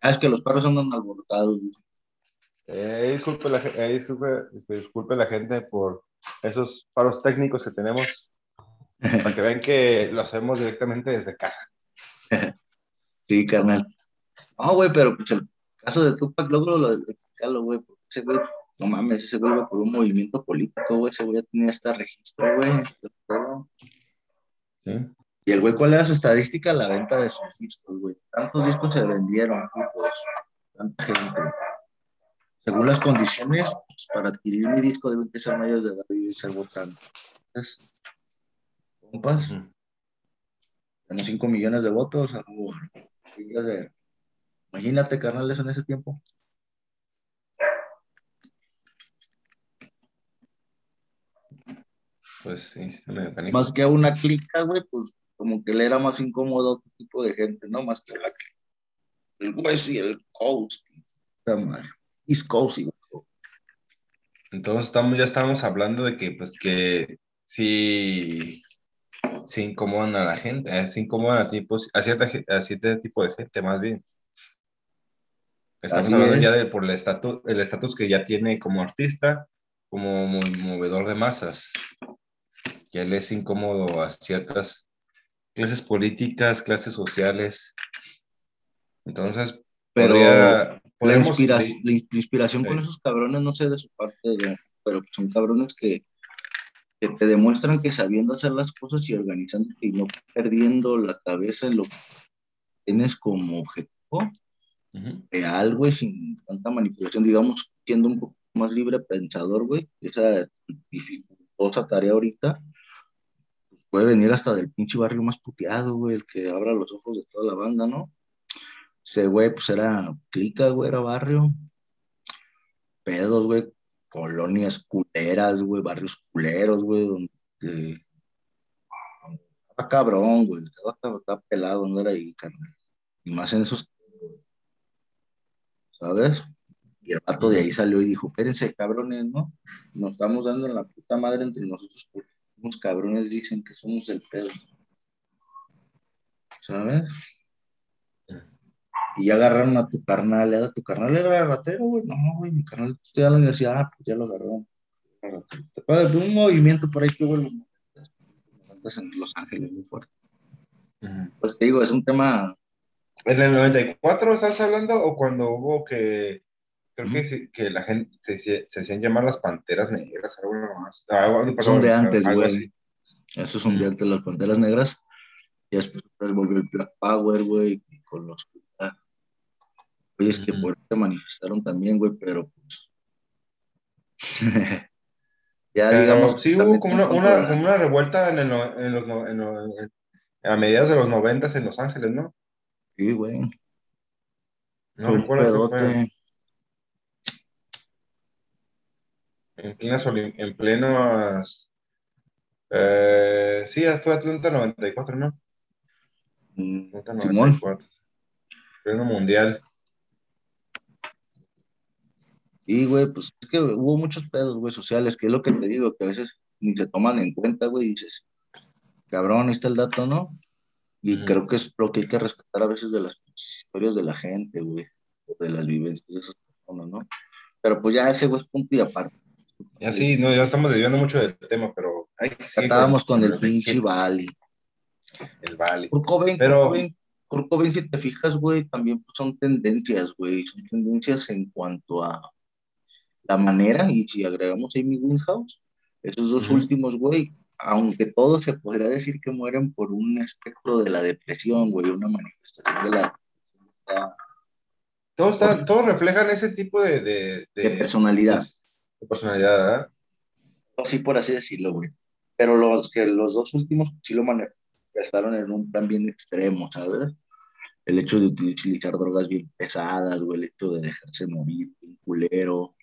Ah, es que los perros andan alborotados. Eh, disculpe, la, eh, disculpe, disculpe la gente por esos paros técnicos que tenemos, para que vean que lo hacemos directamente desde casa. Sí, carnal. No, güey, pero pues el caso de Tupac logro lo de güey, porque ese güey, no mames, ese güey por un movimiento político, güey, ese güey ya tenía este registro, güey. ¿sí? Y el güey, ¿cuál era su estadística? La venta de sus discos, güey. Tantos discos se vendieron, putos, tanta gente. Según las condiciones, pues, para adquirir mi disco deben que ser mayores de edad y ser votante. Entonces, compas, tenemos 5 millones de votos. Imagínate, carnales, en ese tiempo. Pues sí, medio canijo. Más que a una clica, güey, pues como que le era más incómodo a otro tipo de gente, ¿no? Más que a la clica. El West y el Coast. Puta madre. East Coast y. Entonces estamos, ya estamos hablando de que, pues, que sí, sí incomodan a la gente, eh, sí incomodan a, tipos, a, cierta, a cierto tipo de gente, más bien. Estamos Así hablando es. ya de por el estatus, el estatus que ya tiene como artista, como mo- movedor de masas. Que él es incómodo a ciertas clases políticas, clases sociales. Entonces, Pero podría, La, inspiración con esos cabrones, no sé de su parte, de- pero son cabrones que, que te demuestran que sabiendo hacer las cosas y organizándote y no perdiendo la cabeza en lo que tienes como objetivo Ujú. real, güey, sin tanta manipulación, digamos, siendo un poco más libre pensador, güey, esa dificultosa tarea ahorita, puede venir hasta del pinche barrio más puteado, güey, el que abra los ojos de toda la banda, ¿no? Ese güey, pues era clica, güey, era barrio. Pedos, güey, colonias culeras, güey, barrios culeros, güey, donde estaba cabrón, güey, estaba, estaba- pelado, era ahí, carnal. Y más en esos, ¿sabes? Y el vato de ahí salió y dijo, espérense, cabrones, ¿no? Nos estamos dando en la puta madre entre nosotros, porque unos cabrones dicen que somos el pedo. ¿Sabes? Y ya agarraron a tu carnal, ¿era tu carnal era ratero, güey? No, güey, mi carnal estoy a la universidad, ah, pues ya lo agarraron. Era ratero. ¿Te acuerdas de un movimiento por ahí que hubo en los 90s en Los Ángeles muy fuerte? Pues te digo, es un tema, ¿En el 94 estás hablando o cuando hubo que, creo que, que la gente se, se, hacían llamar las panteras negras, algo más? Algo, son de antes, güey. Eso es un día de las Panteras Negras. Y después volvió el Black Power, güey, y con los... Oye, es que por se manifestaron también, güey, pero pues... ya Pero digamos... sí hubo como una, como una revuelta en, el no- en los, en los- en- a mediados de los noventas en Los Ángeles, ¿no? Sí, güey. No recuerdo qué fue. pedote. En plenas, en plenas, eh, sí, fue Atlanta 94, ¿no? Mm, Atlanta Simón. 94. Pleno mundial. Sí, güey, pues es que hubo muchos pedos, güey, sociales, que es lo que te digo, que a veces ni se toman en cuenta, güey, y dices, cabrón, ahí está el dato, ¿no? Y creo que es lo que hay que rescatar a veces de las historias de la gente, güey, o de las vivencias de esas personas, ¿no? Pero pues ya ese, güey, es punto y aparte. Ya sí, no, ya estamos desviando mucho del tema, pero hay que seguir Tratábamos con el pinche 27, Bali. el. Kurt Cobain, Pero- Kurt Cobain, Kurt Cobain, si te fijas, güey, también pues, son tendencias, güey, son tendencias en cuanto a la manera, y si agregamos Amy Winehouse, esos dos últimos, güey, aunque todos se podría decir que mueren por un espectro de la depresión, güey, una manifestación de la Todos, están- todos reflejan ese tipo de, de, de personalidad, personalidad, ¿verdad? así por así decirlo, güey. Pero los que los dos últimos sí lo manifestaron en un plan bien extremo, ¿sabes? El hecho de utilizar drogas bien pesadas, güey, el hecho de dejarse morir, bien culero,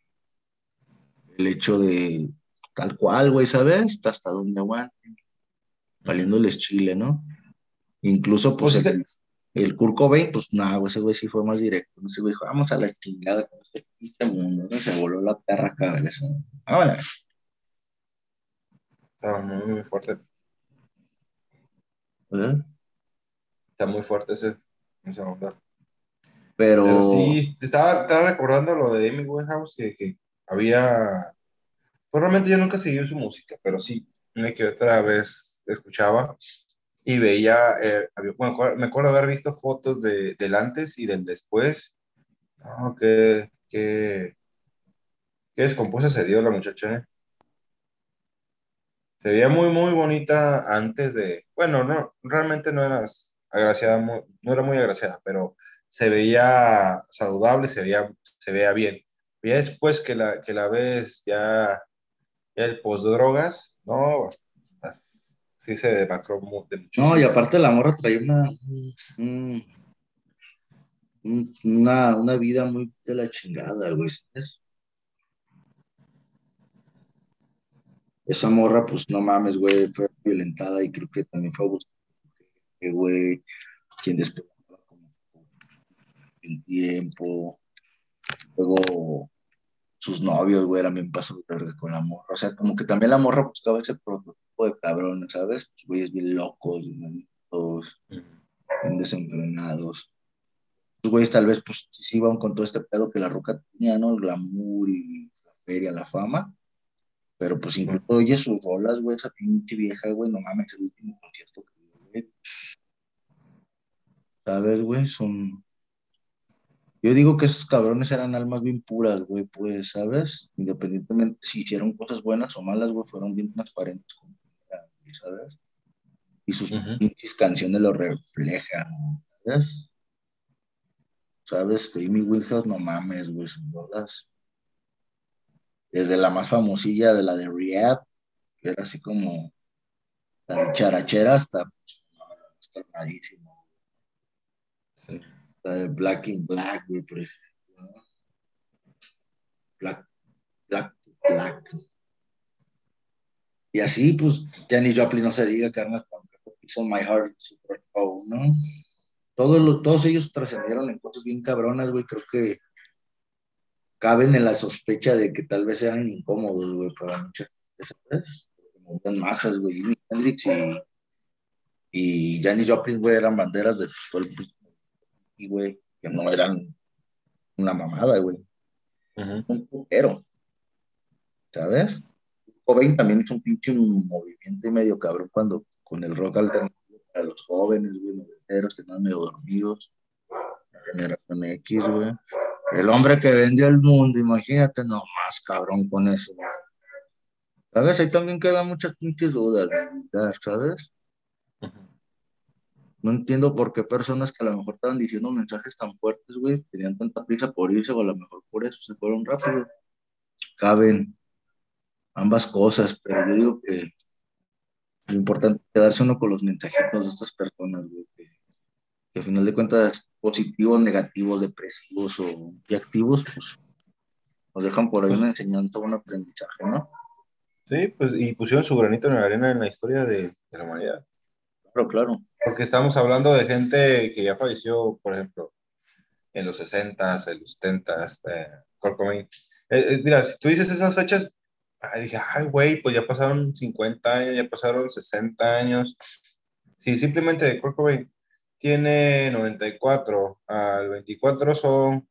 el hecho de tal cual, güey, ¿sabes? Hasta donde aguanten, valiéndoles chile, ¿no? Incluso, pues, Pues, el, el Kurt Cobain, pues, nada, ese güey sí fue más directo. Ese güey dijo, vamos a la chingada con este pinche mundo, ¿no? Se voló la perra cabeza. Ahora, Está muy, muy fuerte. ¿verdad? Está muy fuerte ese, esa onda. Pero, sí, estaba, estaba recordando lo de Amy Winehouse, que, que había... Pues realmente yo nunca seguí su música, pero sí, una que otra vez escuchaba y veía, eh, me acuerdo haber visto fotos de, del antes y del después. No, qué, qué, qué descompuesta se dio la muchacha, ¿eh? Se veía muy, muy bonita antes de, bueno, no, realmente no era agraciada, no era muy agraciada, pero se veía saludable, se veía, se veía bien. Y después que la, que la ves ya, el post-drogas, no, sí se demacró de muchísimo. No, y aparte la morra traía una, una, una vida muy de la chingada, güey, Esa morra, pues no mames, güey, fue violentada y creo que también fue abusada, güey, quien después el tiempo. Luego sus novios, güey, también pasó con la morra. O sea, como que también la morra buscaba ese prototipo de cabrones, ¿sabes? Pues güeyes bien locos, bien desenfrenados. Los güeyes tal vez, pues, sí iban con todo este pedo que la roca tenía, ¿no? El glamour y la feria, la fama. Pero pues incluso oye sus rolas, güey, esa pinche vieja, güey, no mames, el último concierto que ¿Sabes, güey? Son yo digo que esos cabrones eran almas bien puras, güey, pues, ¿sabes? Independientemente si hicieron cosas buenas o malas, güey, fueron bien transparentes, ¿sabes? Y sus pinches canciones lo reflejan, ¿sabes? ¿Sabes? Amy Winehouse, no mames, güey, sus bodas. Desde la más famosilla de la de Rehab, que era así como la de charachera hasta, pues, hasta rarísimo. Sí de Black in Black, güey, por ejemplo. Black, Black, Black. Y así, pues, Jenny Joplin no se diga, carnal, hizo My Heart Super Bowl, ¿no? Todos, todos ellos trascendieron en cosas bien cabronas, güey, creo que caben en la sospecha de que tal vez eran incómodos, güey, para muchas veces, ¿sabes? masas, güey, Jimi Hendrix y, y Janis Joplin, güey, eran banderas de todo el y, güey, que no eran una mamada, güey. Un putero. ¿Sabes? Joven también es un pinche movimiento y medio cabrón cuando con el rock alternativo para los jóvenes, güey, los que están medio dormidos. La generación X, güey. El hombre que vendió el mundo, imagínate, no más cabrón con eso. ¿Sabes? Ahí también quedan muchas pinches dudas, ¿sabes? No entiendo por qué personas que a lo mejor estaban diciendo mensajes tan fuertes, güey, tenían tanta prisa por irse o a lo mejor por eso se fueron rápido. Caben ambas cosas, pero yo digo que es importante quedarse uno con los mensajitos de estas personas, güey, que, que, al final de cuentas positivos, negativos, depresivos o y activos, pues nos dejan por ahí una enseñanza, un aprendizaje, ¿no? Sí, pues y pusieron su granito en la arena en la historia de, de la humanidad. Claro, claro. Porque estamos hablando de gente que ya falleció, por ejemplo, en los 60s, en los 70s, eh, eh, eh, mira, si tú dices esas fechas, dije, ay, güey, pues ya pasaron 50 años, ya pasaron 60 años. Sí, simplemente de Kurt tiene 94, al 24 son,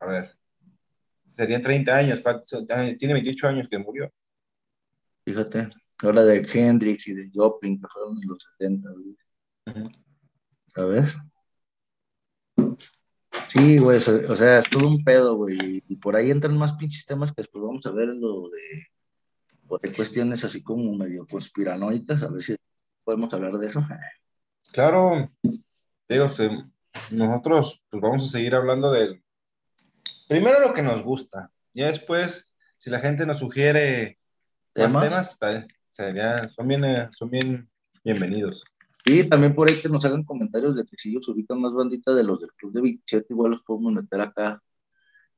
a ver, serían 30 años, tiene 28 años que murió. Fíjate. Habla de Hendrix y de Joplin, que fueron en los 70, ¿Sabes? Sí, güey, o sea, es todo un pedo, güey. Y por ahí entran más pinches temas que después vamos a ver lo de. Por ahí cuestiones así como medio conspiranoicas, a ver si podemos hablar de eso. Claro, digo, nosotros pues vamos a seguir hablando de. Primero lo que nos gusta, ya después, si la gente nos sugiere ¿Temas? más temas, son bien, eh, son bien bienvenidos. Y también por ahí que nos hagan comentarios de que si ellos ubican más banditas de los del Club de 27, igual los podemos meter acá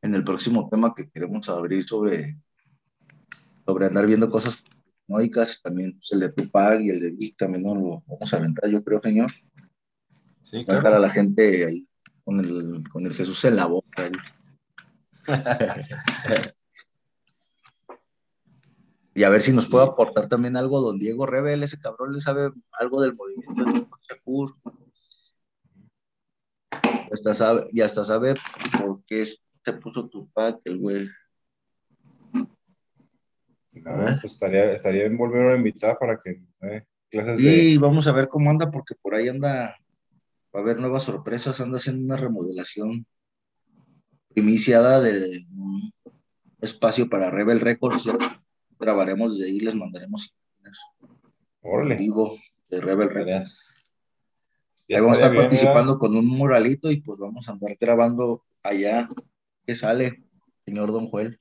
en el próximo tema que queremos abrir sobre, sobre andar viendo cosas noicas, también pues, el de Tupac y el de Vic también no lo vamos a aventar, yo creo, señor. Sí, claro. Dejar a la gente ahí con el, con el Jesús en la boca. y a ver si nos puede aportar también algo don Diego Rebel, ese cabrón le sabe algo del movimiento de Shakur. hasta sabe, y hasta sabe por qué se puso Tupac, el güey. No, pues estaría, estaría bien volver a invitar para que eh, clases sí, vamos a ver cómo anda, porque por ahí anda, va a haber nuevas sorpresas, anda haciendo una remodelación primiciada de un espacio para Rebel Records. Grabaremos desde ahí, les mandaremos Órale. vivo de Rebel Records. Ahí vamos a estar participando con un muralito y pues vamos a andar grabando allá. ¿Qué sale, señor Don Joel?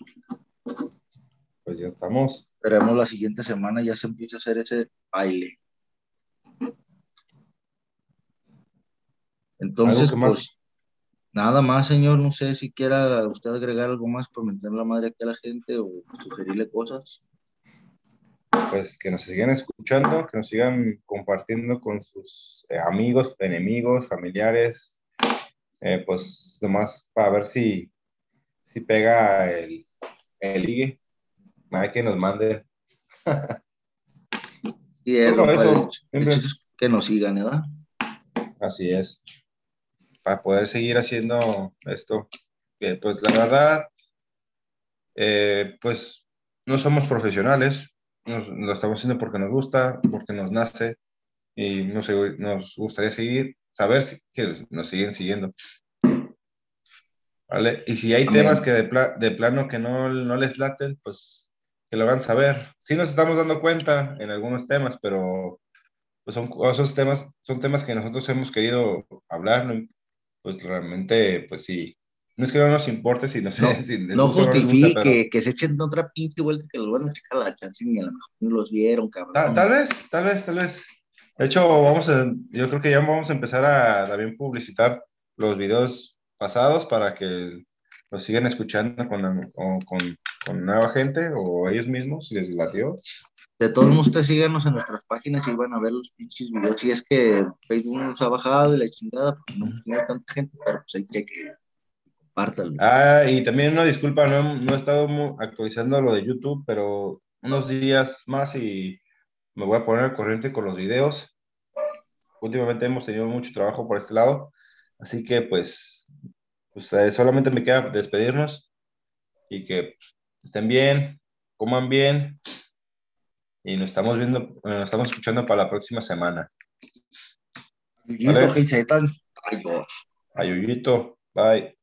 Pues ya estamos. Esperemos la siguiente semana ya se empiece a hacer ese baile. Entonces, pues, nada más, señor. No sé si quiera usted agregar algo más para meter la madre aquí a la gente o sugerirle cosas pues que nos sigan escuchando, que nos sigan compartiendo con sus eh, amigos, enemigos, familiares, eh, pues nomás para ver si, si pega el, el ligue. Hay que nos mande. y eso, eso que nos sigan, ¿verdad? Así es. Para poder seguir haciendo esto. Bien, pues la verdad, eh, pues no somos profesionales, nos, lo estamos haciendo porque nos gusta, porque nos nace y nos, nos gustaría seguir, saber si que nos siguen siguiendo. ¿Vale? Y si hay temas que de, de, plano que no, no les laten, pues que lo hagan saber. Sí nos estamos dando cuenta en algunos temas, pero pues son esos temas, son temas que nosotros hemos querido hablar, pues realmente, pues sí, no es que no nos importe si no, no, si no justifique que se echen otra pinche vuelta que los van a checar la chance y a lo mejor no los vieron, cabrón. Tal, vez, tal vez, tal vez. De hecho, vamos a, yo creo que ya vamos a empezar a también publicitar los videos pasados para que los sigan escuchando con, con, con nueva gente o ellos mismos, si les latió. De todos modos, ustedes síganos en nuestras páginas y van a ver los pinches videos. Si es que Facebook nos ha bajado y la chingada, porque no tiene tanta gente, pero pues hay que Ah, y también una disculpa, no, no he estado actualizando lo de YouTube, pero unos días más y me voy a poner al corriente con los videos. Últimamente hemos tenido mucho trabajo por este lado, así que pues, pues eh, solamente me queda despedirnos y que estén bien, coman bien y nos estamos viendo, eh, nos estamos escuchando para la próxima semana. Ayuyito, ¿Vale? Ayuyito, bye.